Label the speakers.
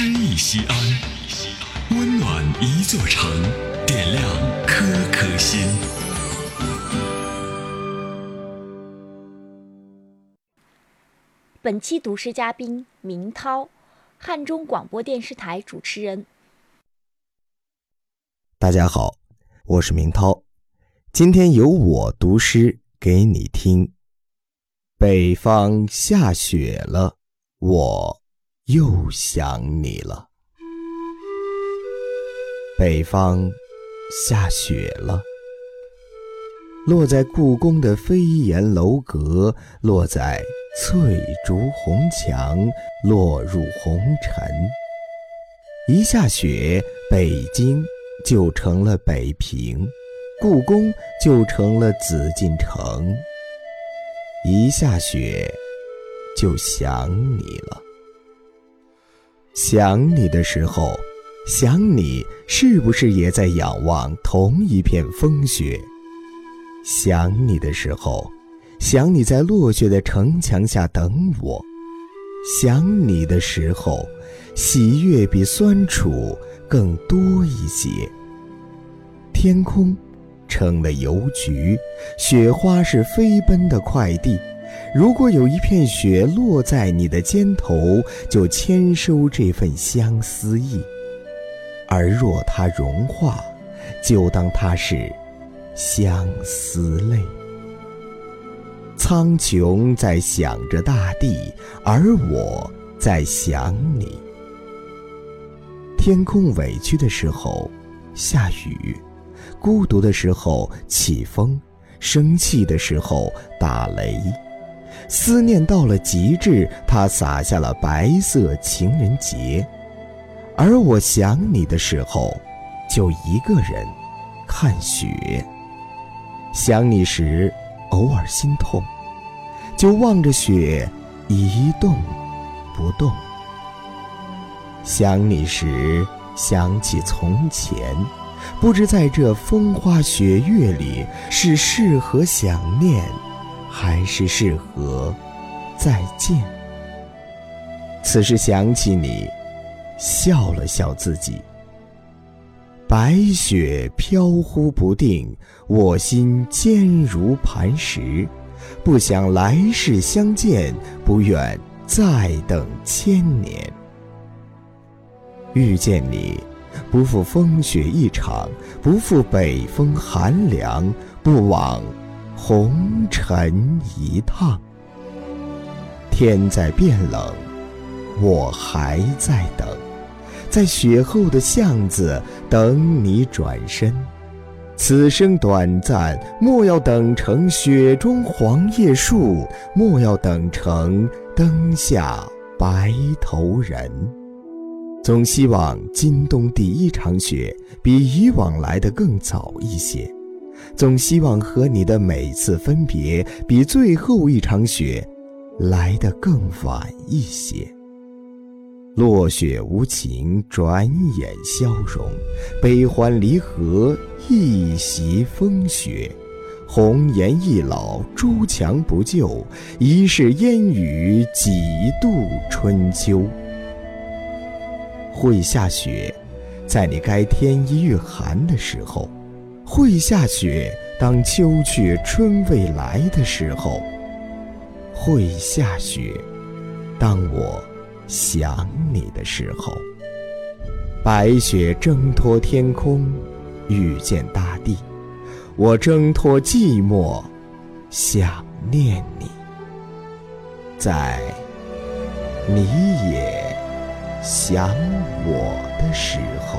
Speaker 1: 诗意西安，温暖一座城，点亮颗颗心。
Speaker 2: 本期读诗嘉宾明涛，汉中广播电视台主持人。
Speaker 3: 大家好，我是明涛，今天由我读诗给你听。北方下雪了，我又想你了。北方下雪了，落在故宫的飞檐楼阁，落在翠竹红墙，落入红尘。一下雪，北京就成了北平，故宫就成了紫禁城。一下雪，就想你了。想你的时候，想你是不是也在仰望同一片风雪？想你的时候，想你在落雪的城墙下等我。想你的时候，喜悦比酸楚更多一些。天空。成了邮局，雪花是飞奔的快递。如果有一片雪落在你的肩头，就签收这份相思意；而若它融化，就当它是相思泪。苍穹在想着大地，而我在想你。天空委屈的时候，下雨。孤独的时候起风，生气的时候打雷，思念到了极致，它洒下了白色情人节。而我想你的时候，就一个人看雪。想你时，偶尔心痛，就望着雪一动不动。想你时，想起从前。不知在这风花雪月里，是适合想念，还是适合再见？此时想起你，笑了笑自己。白雪飘忽不定，我心坚如磐石。不想来世相见，不愿再等千年。遇见你。不负风雪一场，不负北风寒凉，不枉红尘一趟。天在变冷，我还在等，在雪后的巷子等你转身。此生短暂，莫要等成雪中黄叶树，莫要等成灯下白头人。总希望今冬第一场雪比以往来的更早一些，总希望和你的每次分别比最后一场雪来得更晚一些。落雪无情，转眼消融；悲欢离合，一袭风雪。红颜易老，朱墙不旧，一世烟雨，几度春秋。会下雪，在你该添衣御寒的时候；会下雪，当秋去春未来的时候；会下雪，当我想你的时候。白雪挣脱天空，遇见大地；我挣脱寂寞，想念你。在，你也。想我的时候。